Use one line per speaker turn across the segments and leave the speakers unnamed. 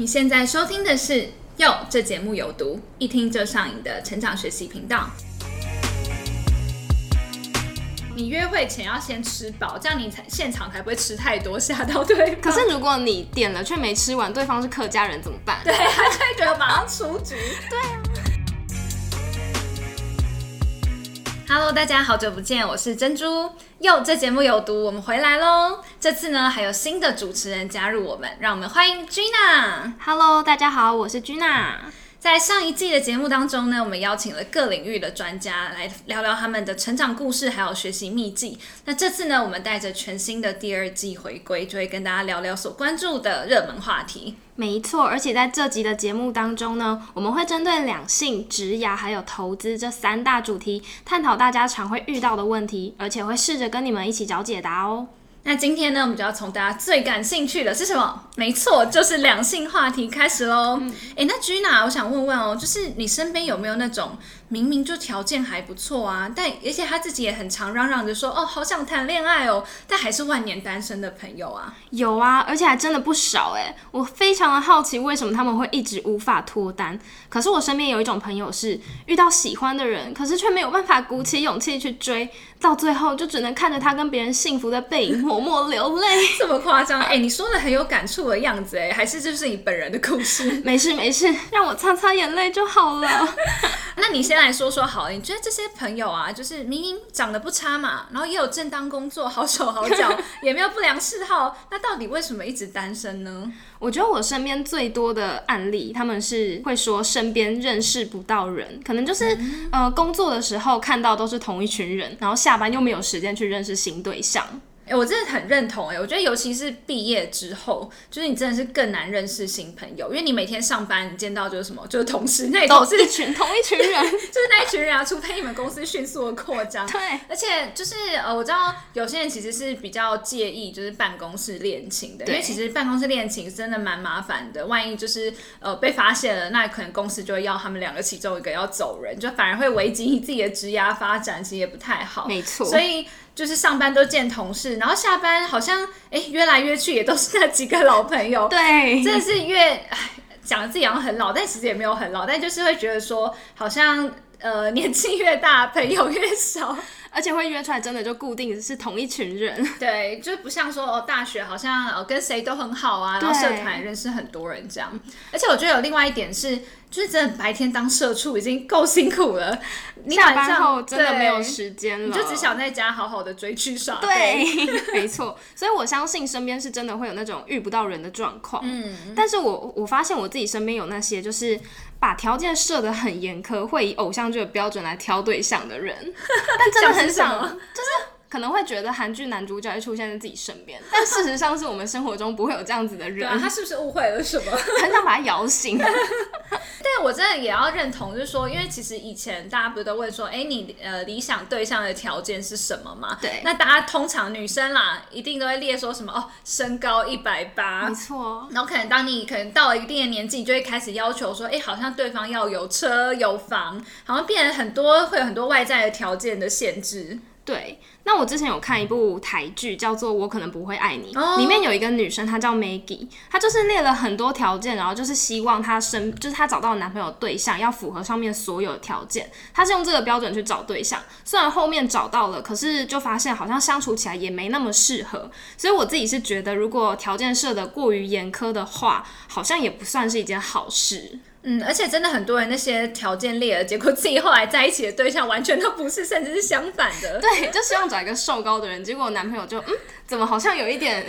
你现在收听的是《哟》，这节目有毒，一听就上瘾的成长学习频道。你约会前要先吃饱，这样你才现场才不会吃太多，吓到对方。
可是如果你点了却没吃完，对方是客家人怎么办？
对，他就会觉得马上出局。
对啊。
Hello，大家好久不见，我是珍珠。哟，这节目有毒，我们回来喽。这次呢，还有新的主持人加入我们，让我们欢迎 Gina。
Hello，大家好，我是 Gina。
在上一季的节目当中呢，我们邀请了各领域的专家来聊聊他们的成长故事，还有学习秘籍。那这次呢，我们带着全新的第二季回归，就会跟大家聊聊所关注的热门话题。
没错，而且在这集的节目当中呢，我们会针对两性、职涯还有投资这三大主题，探讨大家常会遇到的问题，而且会试着跟你们一起找解答哦。
那今天呢，我们就要从大家最感兴趣的是什么？没错，就是两性话题开始喽。哎、那 Gina，我想问问哦，就是你身边有没有那种明明就条件还不错啊，但而且他自己也很常嚷嚷着说哦，好想谈恋爱哦，但还是万年单身的朋友啊？
有啊，而且还真的不少哎！我非常的好奇，为什么他们会一直无法脱单？可是我身边有一种朋友是遇到喜欢的人，可是却没有办法鼓起勇气去追，到最后就只能看着他跟别人幸福的背影默默流泪。
这么夸张？哎、你说的很有感触的样子，哎，还是这就是你本人的故事？
没事没事，让我擦擦眼泪就好了。
那你先来说说好了，你觉得这些朋友啊，就是明明长得不差嘛，然后也有正当工作，好手好脚，也没有不良嗜好，那到底为什么一直单身呢？
我觉得我身边最多的案例，他们是会说身边认识不到人，可能就是、呃工作的时候看到都是同一群人，然后下班又没有时间去认识新对象。
哎、我真的很认同哎、我觉得尤其是毕业之后，就是你真的是更难认识新朋友，因为你每天上班，你见到就是什么，就是同事，那
都
事
是一群同一群人，
就是那一群人啊，除非你们公司迅速的扩张。
对，
而且就是呃，我知道有些人其实是比较介意就是办公室恋情的，因为其实办公室恋情真的蛮麻烦的，万一就是呃被发现了，那可能公司就会要他们两个其中一个要走人，就反而会危及你自己的职涯发展，其实也不太好。
没错。
所以就是上班都见同事，然后下班好像哎约来约去也都是那几个老朋友，
对，
真的是越哎讲自己好像很老，但其实也没有很老，但就是会觉得说好像呃年纪越大朋友越少。
而且会约出来，真的就固定是同一群人。
对，就不像说哦，大学好像呃跟谁都很好啊，然后社团也认识很多人这样。而且我觉得有另外一点是，就是真的白天当社畜已经够辛苦了，你
下
晚上
班后真的没有时间了，
你就只想在家好好的追剧耍。
对。，没错。所以我相信身边是真的会有那种遇不到人的状况。
嗯，
但是我我发现我自己身边有那些就是把条件设得很严苛，会以偶像剧的标准来挑对象的人，但真的很少，
像是什么？
就是可能会觉得韩剧男主角会出现在自己身边，但事实上是我们生活中不会有这样子的
对
人，
啊，他是不是误会了什么？
很想把他摇醒。
但我真的也要认同，就是说，因为其实以前大家不是都问说，哎、你呃理想对象的条件是什么嘛？
对
那大家通常女生啦，一定都会列说什么哦，身高一百八
没。错，
然后可能当你可能到了一定的年纪，你就会开始要求说，哎、好像对方要有车有房，好像变得很多会有很多外在的条件的限制。
对。那我之前有看一部台剧，叫做《我可能不会爱你》
哦
里面有一个女生，她叫 Maggie，她就是列了很多条件，然后就是希望她身，就是她找到的男朋友对象要符合上面所有的条件，她是用这个标准去找对象。虽然后面找到了，可是就发现好像相处起来也没那么适合，所以我自己是觉得，如果条件设的过于严苛的话，好像也不算是一件好事。
嗯，而且真的很多人那些条件列了，结果自己后来在一起的对象完全都不是，甚至是相反的。
对，就希望找一个瘦高的人，结果男朋友就嗯，怎么好像有一点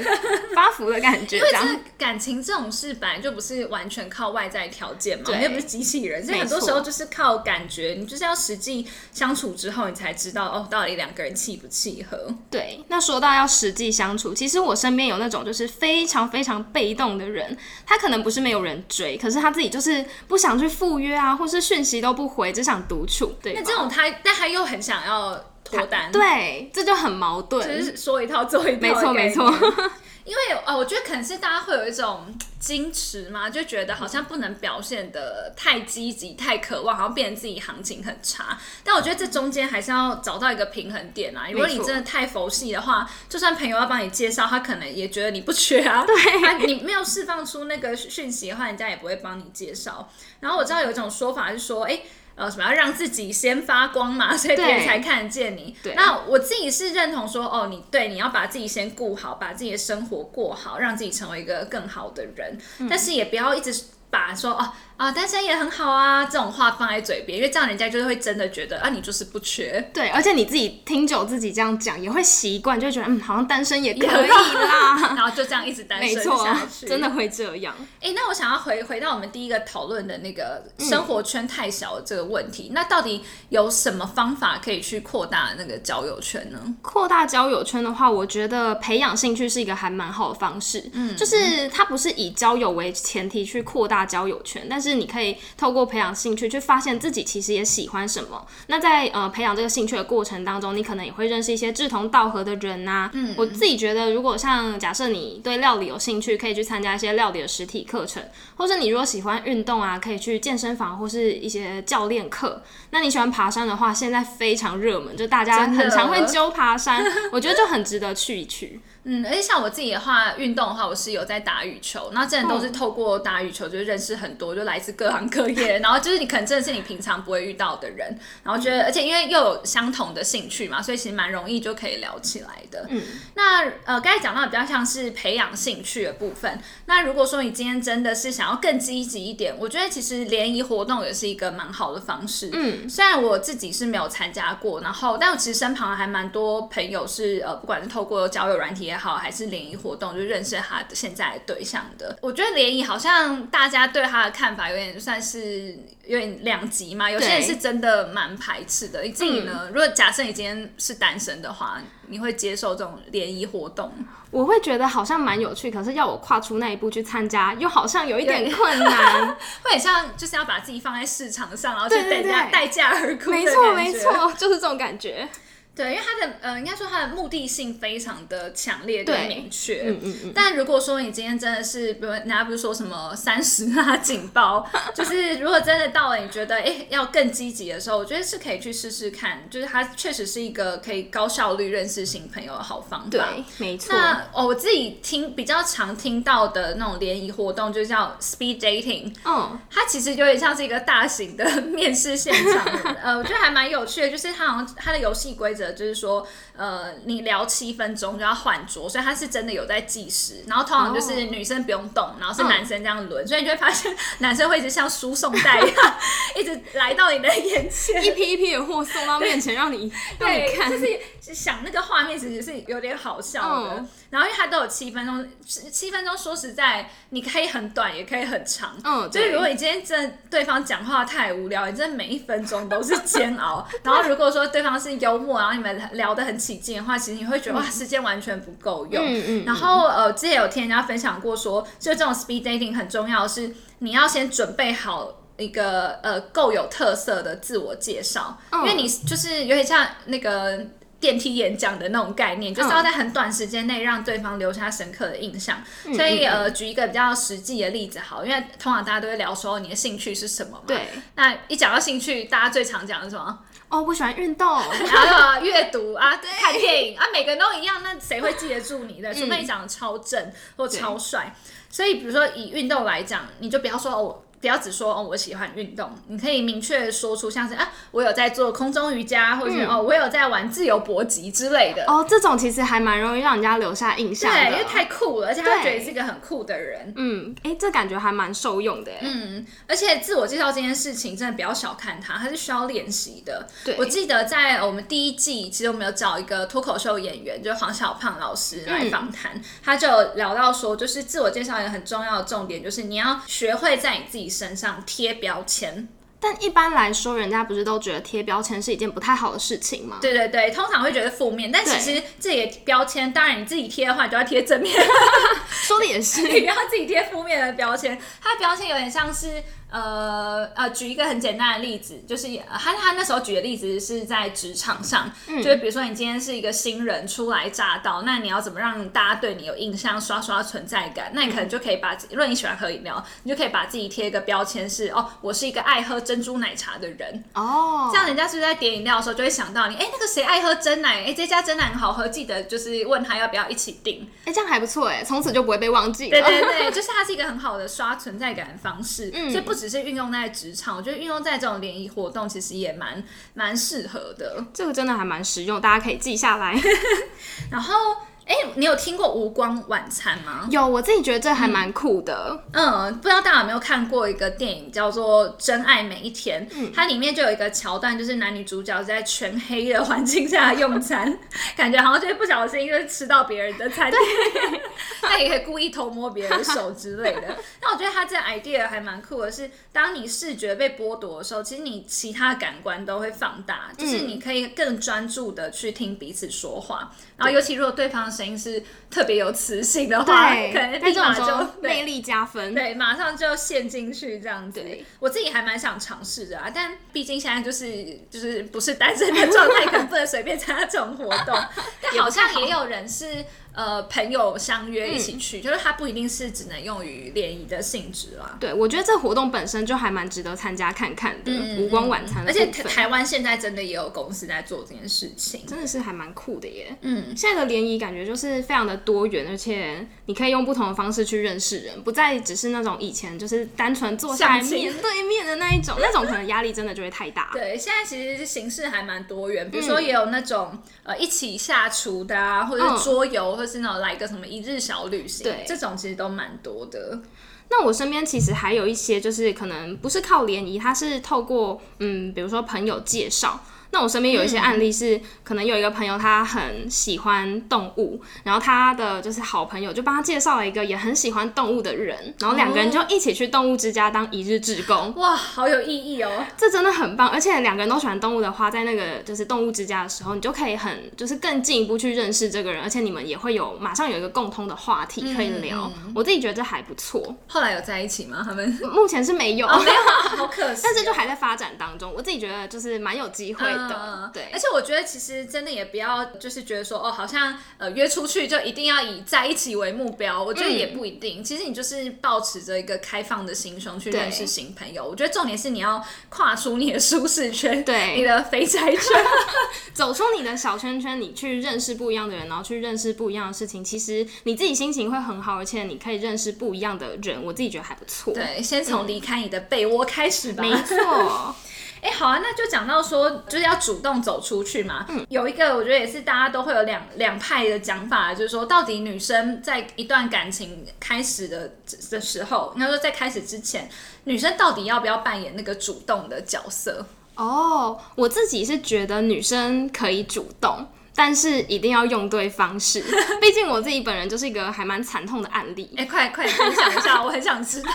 发福的感觉。
因为这感情这种事本来就不是完全靠外在条件嘛，
对
你又不是机器人，所以很多时候就是靠感觉，你就是要实际相处之后，你才知道哦，到底两个人契不契合。
对，那说到要实际相处，其实我身边有那种就是非常非常被动的人，他可能不是没有人追，可是他自己就是不想去赴约啊，或是讯息都不回，只想独处。对，
那这种他，但他又很想要脱单，，
对，这就很矛盾。
就是说一套做一套，
没错没错。
因为哦，我觉得可能是大家会有一种矜持嘛，就觉得好像不能表现的太积极、太渴望，好像变成自己行情很差。但我觉得这中间还是要找到一个平衡点啊。如果你真的太佛系的话，就算朋友要帮你介绍，他可能也觉得你不缺啊。对，你没有释放出那个讯息的话，人家也不会帮你介绍。然后我知道有一种说法是说，哎。呃，什么要让自己先发光嘛，所以别人才看得见你。那我自己是认同说，哦，你对你要把自己先顾好，把自己的生活过好，让自己成为一个更好的人，但是也不要一直把说哦。啊，单身也很好啊，这种话放在嘴边，因为这样人家就是会真的觉得啊，你就是不缺。
对，而且你自己听久自己这样讲，也会习惯，就觉得嗯，好像单身也可以啦，
然后就这样一直单身下去，
真的会这样。
哎，那我想要回回到我们第一个讨论的那个生活圈太小这个问题，那到底有什么方法可以去扩大那个交友圈呢？
扩大交友圈的话，我觉得培养兴趣是一个还蛮好的方式。嗯，就是它不是以交友为前提去扩大交友圈，但是。是你可以透过培养兴趣去发现自己其实也喜欢什么。那在呃培养这个兴趣的过程当中，你可能也会认识一些志同道合的人呐。嗯，我自己觉得，如果像假设你对料理有兴趣，可以去参加一些料理的实体课程，或者你如果喜欢运动啊，可以去健身房或是一些教练课。那你喜欢爬山的话，现在非常热门，就大家很常会揪爬山，我觉得就很值得去一去。
嗯，而且像我自己的话，运动的话，我是有在打羽球，那真的都是透过打羽球，就认识很多，就来自各行各业，然后就是你可能真的是你平常不会遇到的人，然后觉得，而且因为又有相同的兴趣嘛，所以其实蛮容易就可以聊起来的。嗯，那呃，刚才讲到比较像是培养兴趣的部分，那如果说你今天真的是想要更积极一点，我觉得其实联谊活动也是一个蛮好的方式。嗯，虽然我自己是没有参加过，然后但我其实身旁还蛮多朋友是呃，不管是透过交友软体。也好，还是联谊活动，就认识他的现在的对象的。我觉得联谊好像大家对他的看法有点算是有点两极嘛。有些人是真的蛮排斥的。你自己呢？如果假设你今天是单身的话，你会接受这种联谊活动？
我会觉得好像蛮有趣，可是要我跨出那一步去参加，又好像有一点困难。
会很像就是要把自己放在市场上，然后去等价待价而沽。
没错，没错，就是这种感觉。
对，因为它的呃，应该说它的目的性非常的强烈跟明确。嗯嗯嗯。但如果说你今天真的是，比如人家不是说什么三十啊警报，就是如果真的到了你觉得哎要更积极的时候，我觉得是可以去试试看，就是它确实是一个可以高效率认识新朋友的好方法。
对，没错。
那哦，我自己听比较常听到的那种联谊活动，就叫 speed dating。嗯。它其实有点像是一个大型的 面试现场。呃，我觉得还蛮有趣的，就是它好像它的游戏规则。就是说，呃，你聊七分钟就要换桌，所以他是真的有在计时。然后通常就是女生不用动，然后是男生这样轮，所以你就会发现男生会一直像输送带一样，一直来到你的眼前，
一批一批的货送到面前让你
对，就是想那个画面其实是有点好笑的。然后因为它都有七分钟，七分钟说实在，你可以很短，也可以很长。嗯，就是如果你今天真的对方讲话太无聊，你真的每一分钟都是煎熬。然后如果说对方是幽默，然后你们聊得很起劲的话，其实你会觉得哇，时间完全不够用。嗯嗯。然后呃，之前有听人家分享过，说就这种 speed dating 很重要，是你要先准备好一个呃够有特色的自我介绍，因为你就是有点像那个。电梯演讲的那种概念，就是要在很短时间内让对方留下深刻的印象。所以，呃，举一个比较实际的例子，好，因为通常大家都会聊说你的兴趣是什么嘛。
对。
那一讲到兴趣，大家最常讲的是什么？
哦，我喜欢运动，
然后阅读啊，看电影啊，每个人都一样，那谁会记得住你的？除非你长得超正或超帅。所以，比如说以运动来讲，你就不要说哦。不要只说哦，我喜欢运动，你可以明确说出像是啊，我有在做空中瑜伽，或者哦，我有在玩自由搏击之类的。
哦，这种其实还蛮容易让人家留下印象的，
因为太酷了，而且他觉得你是一个很酷的人。
嗯，哎，这感觉还蛮受用的。
嗯，而且自我介绍这件事情真的不要小看它，它是需要练习的。
对，
我记得在我们第一季，其实我们有找一个脱口秀演员，就是黄小胖老师来访谈，他就聊到说，就是自我介绍一个很重要的重点，就是你要学会在你自己身上贴。标签，
但一般来说，人家不是都觉得贴标签是一件不太好的事情吗？
对对对，通常会觉得负面，但其实这也标签，当然你自己贴的话，你就要贴正面，
说的也是，
你不要自己贴负面的标签。它的标签有点像是。呃呃，举一个很简单的例子，就是他他那时候举的例子是在职场上，就是比如说你今天是一个新人初来乍到，那你要怎么让大家对你有印象，刷刷存在感？那你可能就可以把，如果你喜欢喝饮料，你就可以把自己贴一个标签是哦，我是一个爱喝珍珠奶茶的人哦，这样人家是不是在点饮料的时候就会想到你？哎，那个谁爱喝真奶？哎，这家真奶很好喝，记得就是问他要不要一起订。
哎，这样还不错哎，从此就不会被忘记了。
对对对，就是它是一个很好的刷存在感的方式，所以不只是运用在职场，我觉得运用在这种联谊活动，其实也蛮蛮适合的。
这个真的还蛮实用，大家可以记下来。
然后。哎，你有听过无光晚餐吗？
有，我自己觉得这还蛮酷的。
嗯，不知道大家有没有看过一个电影叫做《真爱每一天》？嗯，它里面就有一个桥段，就是男女主角在全黑的环境下用餐，感觉好像就是不小心就吃到别人的餐点。他也可以故意偷摸别人的手之类的。那我觉得他这 idea 还蛮酷的，是当你视觉被剥夺的时候，其实你其他感官都会放大，就是你可以更专注的去听彼此说话。然后，尤其如果对方的声音是特别有磁性的话，可能立马就
魅力加分。
对，马上就陷进去这样子。我自己还蛮想尝试的啊，但毕竟现在就是就是不是单身的状态，可能不能随便参加这种活动。但好像也有人是。呃，朋友相约一起去，就是它不一定是只能用于联谊的性质啦。
对，我觉得这活动本身就还蛮值得参加看看的。无光晚餐，
而且台湾现在真的也有公司在做这件事情，
真的是还蛮酷的耶。嗯，现在的联谊感觉就是非常的多元，而且你可以用不同的方式去认识人，不再只是那种以前就是单纯坐下来面对面的那一种，那种可能压力真的就会太大。
对，现在其实形式还蛮多元，比如说也有那种呃一起下厨的啊，或者是桌游，或是那种来个什么一日小旅行，对，这种其实都蛮多的。
那我身边其实还有一些，就是可能不是靠联谊，他是透过嗯，比如说朋友介绍。那我身边有一些案例是，可能有一个朋友他很喜欢动物，然后他的就是好朋友就帮他介绍了一个也很喜欢动物的人，然后两个人就一起去动物之家当一日志工。
哇，好有意义哦！
这真的很棒，而且两个人都喜欢动物的话，在那个就是动物之家的时候，你就可以很就是更进一步去认识这个人，而且你们也会有马上有一个共通的话题可以聊。我自己觉得这还不错。
后来有在一起吗？他们
目前是没有，
没有，好可 惜。
但是就还在发展当中。我自己觉得就是蛮有机会。
的，嗯
对，
而且我觉得其实真的也不要，就是觉得说哦，好像呃约出去就一定要以在一起为目标，我觉得也不一定。其实你就是保持着一个开放的心胸去认识新朋友。我觉得重点是你要跨出你的舒适圈，
对，
你的肥宅圈，
走出你的小圈圈，你去认识不一样的人，然后去认识不一样的事情。其实你自己心情会很好，而且你可以认识不一样的人。我自己觉得还不错。
对，先从离开你的被窝开始吧。
没错。
哎，好啊，那就讲到说，就是要主动走出去嘛。嗯，有一个我觉得也是大家都会有两两派的讲法，就是说，到底女生在一段感情开始的的时候，应该说在开始之前，女生到底要不要扮演那个主动的角色？
哦，我自己是觉得女生可以主动。但是一定要用对方式，毕竟我自己本人就是一个还蛮惨痛的案例。
哎，快快分享一下，我很想知道。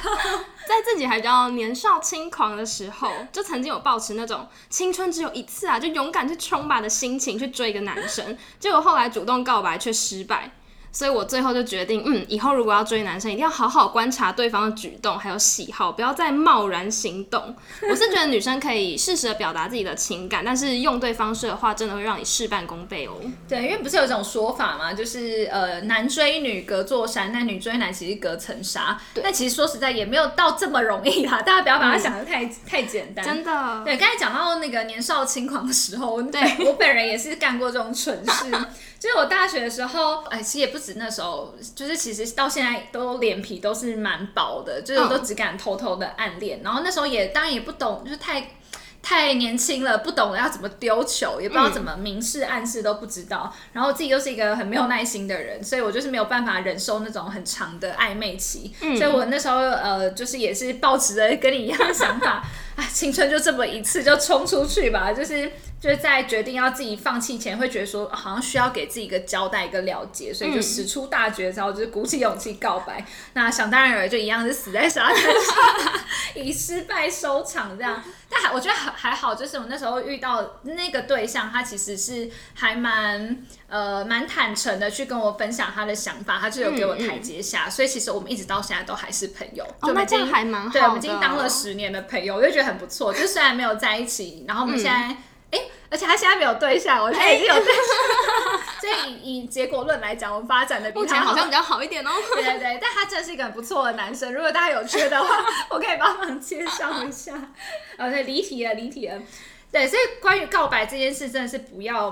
在自己还比较年少轻狂的时候，就曾经有抱持那种青春只有一次啊，就勇敢去冲吧的心情去追一个男生，结果后来主动告白却失败。所以我最后就决定，嗯，以后如果要追男生，一定要好好观察对方的举动还有喜好，不要再贸然行动。我是觉得女生可以适时的表达自己的情感，但是用对方式的话，真的会让你事半功倍哦。
对，因为不是有一种说法嘛，就是呃，男追女隔座山，那女追男其实隔层纱。但其实说实在也没有到这么容易啦，大家不要把它想的太太简单。
真的。
对，刚才讲到那个年少轻狂的时候，对我本人也是干过这种蠢事。就是我大学的时候，哎，其实也不止那时候，就是其实到现在都脸皮都是蛮薄的，就是都只敢偷偷的暗恋。然后那时候也当然也不懂，就是太太年轻了，不懂要怎么丢球，也不知道怎么明示暗示都不知道。然后自己又是一个很没有耐心的人，所以我就是没有办法忍受那种很长的暧昧期。所以我那时候呃，就是也是抱持着跟你一样的想法，啊，青春就这么一次，就冲出去吧，就是。就是在决定要自己放弃前，会觉得说好像需要给自己一个交代、一个了结，所以就使出大绝招，就是鼓起勇气告白。那想当然尔就一样是死在沙滩上，以失败收场这样。但还我觉得还还好，就是我那时候遇到那个对象，他其实是还蛮呃蛮坦诚的去跟我分享他的想法，他就有给我台阶下，所以其实我们一直到现在都还是朋友。
哦，那这样还蛮好
对，我们已经当了十年的朋友，我就觉得很不错。就虽然没有在一起，然后我们现在。哎，而且他现在没有对象，我现在已经有对象，所以以以结果论来讲，我们发展的比他
好像比较好一点哦。
对对对，但他真的是一个很不错的男生，如果大家有缺的话，我可以帮忙介绍一下。呃，对，离题了，离题了。对，所以关于告白这件事，真的是不要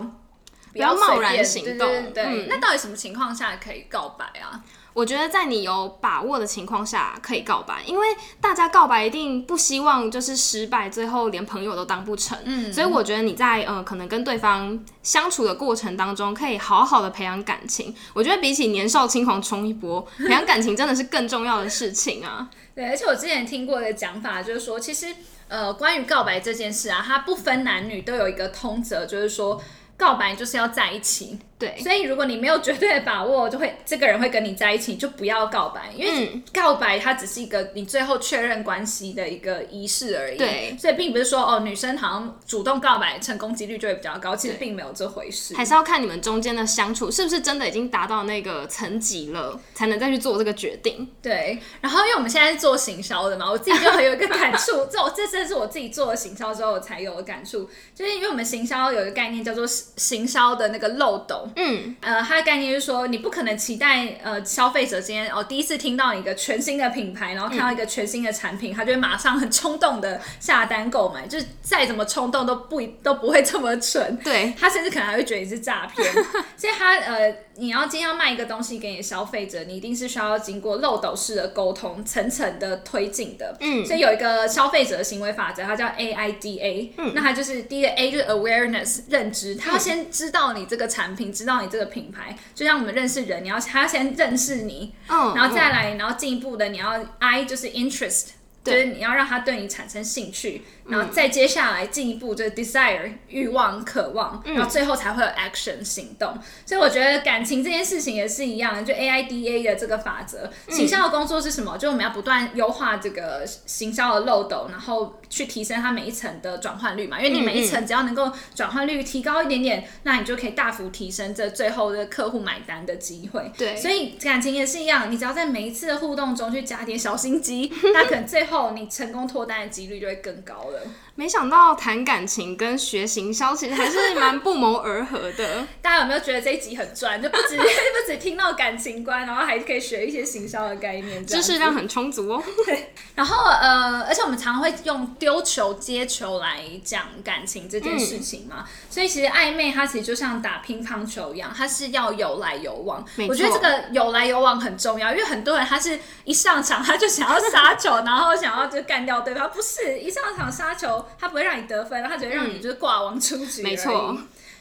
不要贸然行动。
对对对，那到底什么情况下可以告白啊？
我觉得在你有把握的情况下可以告白，因为大家告白一定不希望就是失败，最后连朋友都当不成。嗯，所以我觉得你在呃可能跟对方相处的过程当中，可以好好的培养感情。我觉得比起年少轻狂冲一波，培养感情真的是更重要的事情啊。
对，而且我之前听过的讲法就是说，其实呃关于告白这件事啊，它不分男女都有一个通则，就是说告白就是要在一起。
对，
所以如果你没有绝对的把握，就会这个人会跟你在一起，就不要告白，因为告白它只是一个你最后确认关系的一个仪式而已。
对，
所以并不是说哦，女生好像主动告白成功几率就会比较高，其实并没有这回事。
还是要看你们中间的相处是不是真的已经达到那个层级了，才能再去做这个决定。
对，然后因为我们现在是做行销的嘛，我自己就很有一个感触，这我这真是我自己做了行销之后我才有的感触，就是因为我们行销有一个概念叫做行销的那个漏斗。嗯，呃，它的概念就是说，你不可能期待呃消费者今天哦第一次听到一个全新的品牌，然后看到一个全新的产品，他就会马上很冲动的下单购买，就是再怎么冲动都不都不会这么蠢。
对，
他甚至可能还会觉得你是诈骗。所以他呃，你要今天要卖一个东西给你的消费者，你一定是需要经过漏斗式的沟通，层层的推进的。嗯，所以有一个消费者的行为法则，它叫 A I D A。嗯，那它就是第一个 A 就是 awareness 认知，他要先知道你这个产品。知道你这个品牌，就像我们认识人，你要他先认识你，然后再来，然后进一步的，你要 I 就是 interest，就是你要让他对你产生兴趣。然后再接下来进一步就是 desire 欲望、渴望，然后最后才会有 action 行动。所以我觉得感情这件事情也是一样，就 A I D A 的这个法则。行销的工作是什么？就我们要不断优化这个行销的漏斗，然后去提升它每一层的转换率嘛。因为你每一层只要能够转换率提高一点点，那你就可以大幅提升这最后的客户买单的机会。
对，
所以感情也是一样，你只要在每一次的互动中去加点小心机，那可能最后后你成功脱单的几率就会更高了。
没想到谈感情跟学行销其实还是蛮不谋而合的。
大家有没有觉得这一集很赚？就不止 不止听到感情观，然后还可以学一些行销的概念，
知识量很充足哦。
对。然后呃，而且我们常常会用丢球接球来讲感情这件事情嘛。所以其实暧昧它其实就像打乒乓球一样，它是要有来有往。我觉得这个有来有往很重要，因为很多人他是一上场他就想要杀球，然后想要就干掉对方，不是一上场杀球。他不会让你得分，他只会让你就是挂王出局。
没错。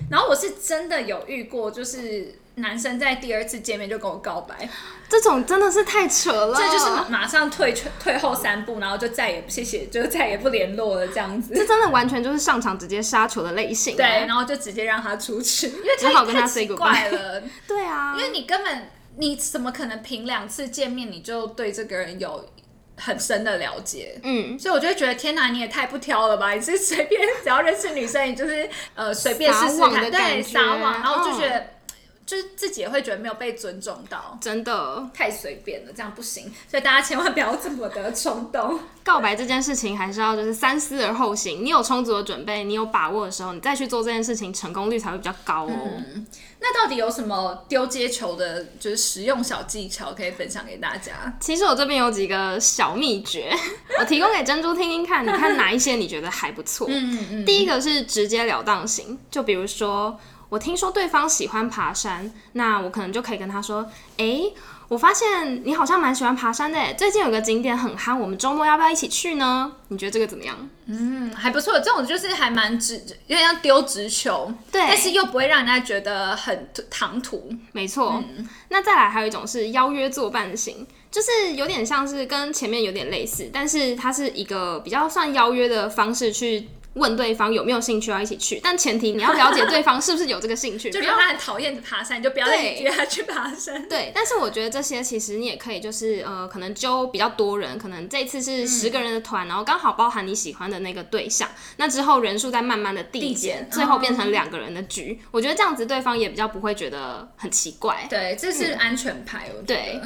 然后我是真的有遇过，就是男生在第二次见面就跟我告白，
这种真的是太扯了。
这就是马上退退后三步，然后就再也谢谢，就再也不联络了这样子。
这真的完全就是上场直接杀球的类型。
对，然后就直接让他出去，因为
只好跟他
say goodbye 了。
对啊，
因为你根本你怎么可能凭两次见面你就对这个人有？很深的了解，嗯，所以我就觉得天哪，你也太不挑了吧！你是随便只要认识女生，你就是呃随便试试看，对，撒网，然后就觉得就是自己也会觉得没有被尊重到，
真的
太随便了，这样不行。所以大家千万不要这么的冲动，
告白这件事情还是要就是三思而后行。你有充足的准备，你有把握的时候，你再去做这件事情，成功率才会比较高哦。
那到底有什么丢接球的，就是实用小技巧可以分享给大家？
其实我这边有几个小秘诀，我提供给珍珠听听看，你看哪一些你觉得还不错？嗯嗯嗯。第一个是直截了当型，就比如说我听说对方喜欢爬山，那我可能就可以跟他说，哎。我发现你好像蛮喜欢爬山的，最近有个景点很夯，我们周末要不要一起去呢？你觉得这个怎么样？
嗯，还不错，这种就是还蛮直，有点像丢直球，
对，
但是又不会让人家觉得很唐突。
没错，那再来还有一种是邀约作伴型，就是有点像是跟前面有点类似，但是它是一个比较算邀约的方式去。问对方有没有兴趣要一起去，但前提你要了解对方是不是有这个兴趣，
就
比
如果他很讨厌爬山，你就不要再
对
约他去爬山。
对，但是我觉得这些其实你也可以，就是呃，可能揪比较多人，可能这次是十个人的团，然后刚好包含你喜欢的那个对象，那之后人数再慢慢的递
递
减
减，
最后变成两个人的局。我觉得这样子对方也比较不会觉得很奇怪。
对，这是安全牌，我觉
对。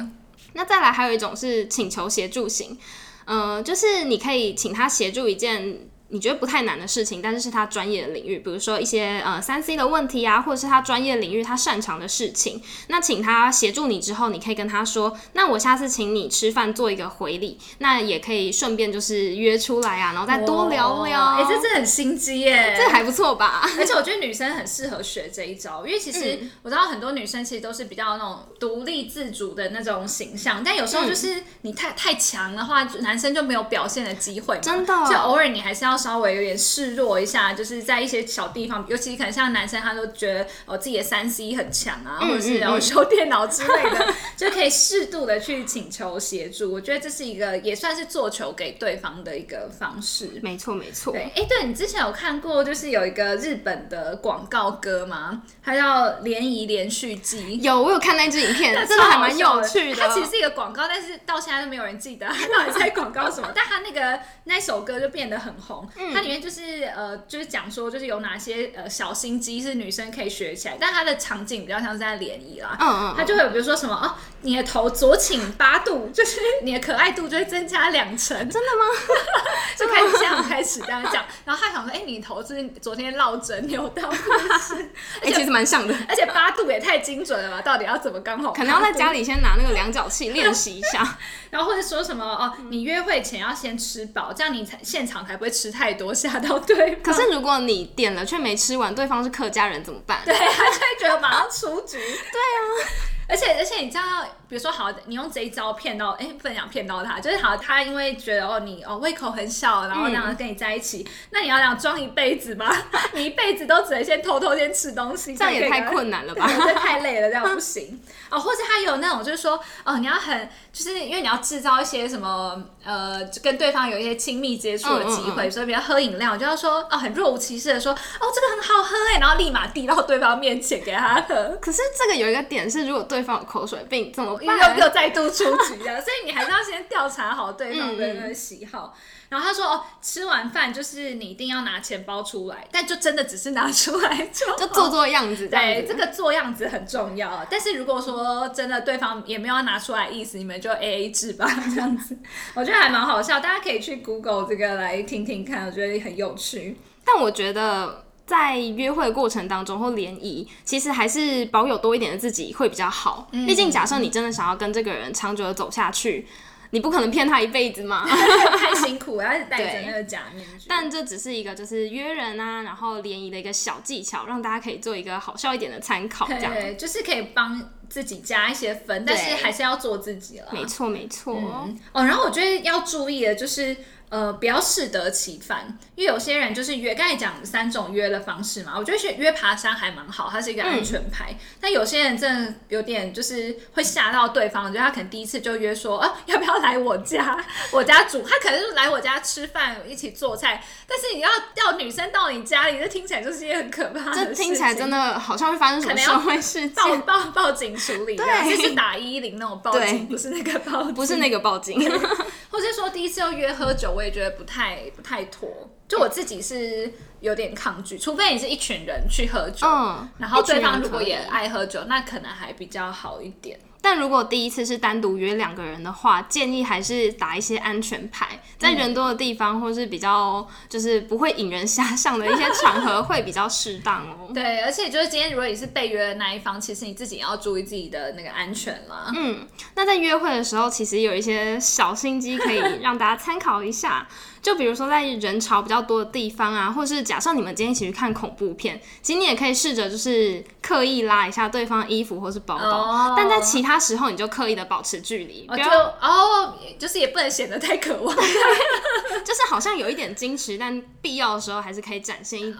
那再来还有一种是请求协助型，呃，就是你可以请他协助一件你觉得不太难的事情，但是是他专业的领域，比如说一些呃三 C 的问题啊，或者是他专业领域他擅长的事情。那请他协助你之后，你可以跟他说，那我下次请你吃饭做一个回礼，那也可以顺便就是约出来啊，然后再多聊聊。
哎、这这很心机耶！
这还不错吧？
而且我觉得女生很适合学这一招，因为其实
嗯
我知道很多女生其实都是比较那种独立自主的那种形象，但有时候
嗯
就是你太太强的话，男生就没有表现的机会嘛。
真的
所以偶尔你还是要稍微有点示弱一下，就是在一些小地方，尤其可能像男生他都觉得哦自己的三 C 很强啊，
嗯
或者是然后修电脑之类的，就可以适度的去请求协助。我觉得这是一个也算是做球给对方的一个方式。
没错没错。
对，哎、对你之前有看过，就是有一个日本的广告歌吗？它叫《联谊连续记》。
有，我有看那支影片，真的还蛮有趣的。
它其实是一个广告，但是到现在都没有人记得它到底在广告什么。但它那个那首歌就变得很红，
嗯
它里面就是呃，就是讲说就是有哪些呃小心机是女生可以学起来，但它的场景比较像是在联谊啦。
嗯嗯
它就会有比如说什么哦，你的头左倾八度，就是你的可爱度就会增加两成。真的吗？就开始这样开始这样讲，然后他想说，哎、你头是昨天落枕扭到，是不是？
哎、其实蛮像的。
而且八度也太精准了吧？到底要怎么刚好？
可能要在家。里先拿那个量角器练习一下。
然后或者说什么哦，你约会前要先吃饱，这样你才现场才不会吃太多，吓到对方。
可是如果你点了却没吃完，对方是客家人怎么办？
对，他就会觉得马上出局。对啊。而且而且你这样要，比如说好，你用这一招骗到，哎、不能讲骗到他，就是好，他因为觉得哦你哦胃口很小，然后这样跟你在一起，那你要这样装一辈子吗？你一辈子都只能先偷偷先吃东西，
这样也太。困难了吧？
这太累了，这样不行哦。或者他有那种就是说，哦，你要很，就是因为你要制造一些什么，呃，就跟对方有一些亲密接触的机会，
嗯
所以比如喝饮料，就要说，哦，很若无其事的说，哦，这个很好喝哎，然后立马递到对方面前给他喝。
可是这个有一个点是，如果对方有口水病怎么
又
办？
又再度出局了，所以你还是要先调查好对方的那个喜好。然后他说：“哦，吃完饭就是你一定要拿钱包出来，但就真的只是拿出来就
就做做样子
对，这个做样子很重要。但是如果说真的对方也没有要拿出来意思，你们就 A A 制吧，这样子，我觉得还蛮好笑。大家可以去 Google 这个来听听看，我觉得很有趣。
但我觉得在约会的过程当中或联谊，其实还是保有多一点的自己会比较好。
嗯
毕竟假设你真的想要跟这个人长久的走下去，你不可能骗他一辈子嘛。
太辛苦了，要戴着那个假面具。
但这只是一个就是约人啊，然后联谊的一个小技巧，让大家可以做一个好笑一点的参考，这样。
对，就是可以帮自己加一些分，但是还是要做自己了。
没错，没错。
嗯哦，然后我觉得要注意的就是，呃，不要适得其反，因为有些人就是约，刚才讲三种约的方式嘛，我觉得约爬山还蛮好，它是一个安全牌。但有些人真的有点就是会吓到对方，觉得他可能第一次就约说，啊，要不要来我家？我家煮，他可能就来我家吃饭，一起做菜。但是你要要女生到你家里，这听起来就是一件很可怕的事
这
情。
听起来真的好像会发生什么社会事
报
件，
报报警处理，
对
就是打一一零那种报警，不是那个报警，
不是那个报警。
或是说第一次又约喝酒，我也觉得不太不太妥。就我自己是有点抗拒，除非你是一群人去喝酒，
嗯
然后对方如果也爱喝酒，那可能还比较好一点。
但如果第一次是单独约两个人的话，建议还是打一些安全牌，在人多的地方或是比较就是不会引人遐想的一些场合会比较适当哦。
对，而且就是今天如果你是被约的那一方，其实你自己也要注意自己的那个安全啦。
嗯，那在约会的时候，其实有一些小心机可以让大家参考一下。就比如说在人潮比较多的地方啊，或是假设你们今天一起去看恐怖片，其实你也可以试着就是刻意拉一下对方衣服或是包包，
哦
但在其他时候你就刻意的保持距离，
哦，就
不要
哦，就是也不能显得太渴望。
就是好好像有一点矜持，但必要的时候还是可以展现一点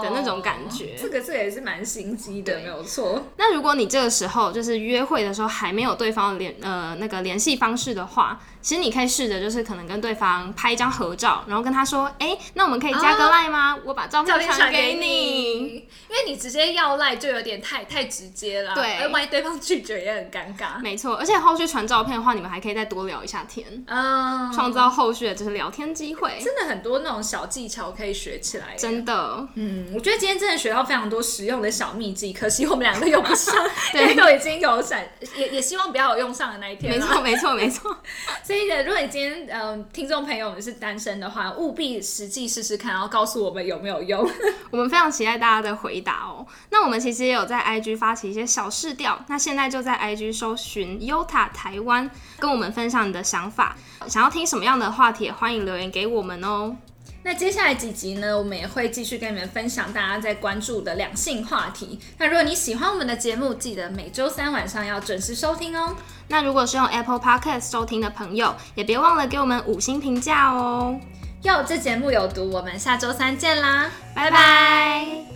的那种感觉。
这个这个也是蛮心机的，没有错。
那如果你这个时候就是约会的时候还没有对方联呃那个联系方式的话，其实你可以试着就是可能跟对方拍一张合照，然后跟他说，哎，那我们可以加个赖吗？我把照片传给你，因
为你直接要赖就有点太太直接了，
对，
而万一对方拒绝也很尴尬。
没错，而且后续传照片的话，你们还可以再多聊一下天，嗯，创造后续的就是聊天机会。
真的很多那种小技巧可以学起来，
真的，
嗯，我觉得今天真的学到非常多实用的小秘技，可惜我们两个用不上，对，都已经有闪，也也希望不要有用上的那一天。
没错，没错，没错。
所以，如果你今天嗯，听众朋友们是单身的话，务必实际试试看，然后告诉我们有没有用。
我们非常期待大家的回答哦。那我们其实也有在 IG 发起一些小试调，那现在就在 IG 搜寻 Yota 台湾，跟我们分享你的想法。想要听什么样的话题，欢迎留言给我们哦。
那接下来几集呢，我们也会继续跟你们分享大家在关注的两性话题。那如果你喜欢我们的节目，记得每周三晚上要准时收听哦。
那如果是用 Apple Podcast 收听的朋友，也别忘了给我们五星评价哦。
哟，这节目有毒，我们下周三见啦，
拜拜。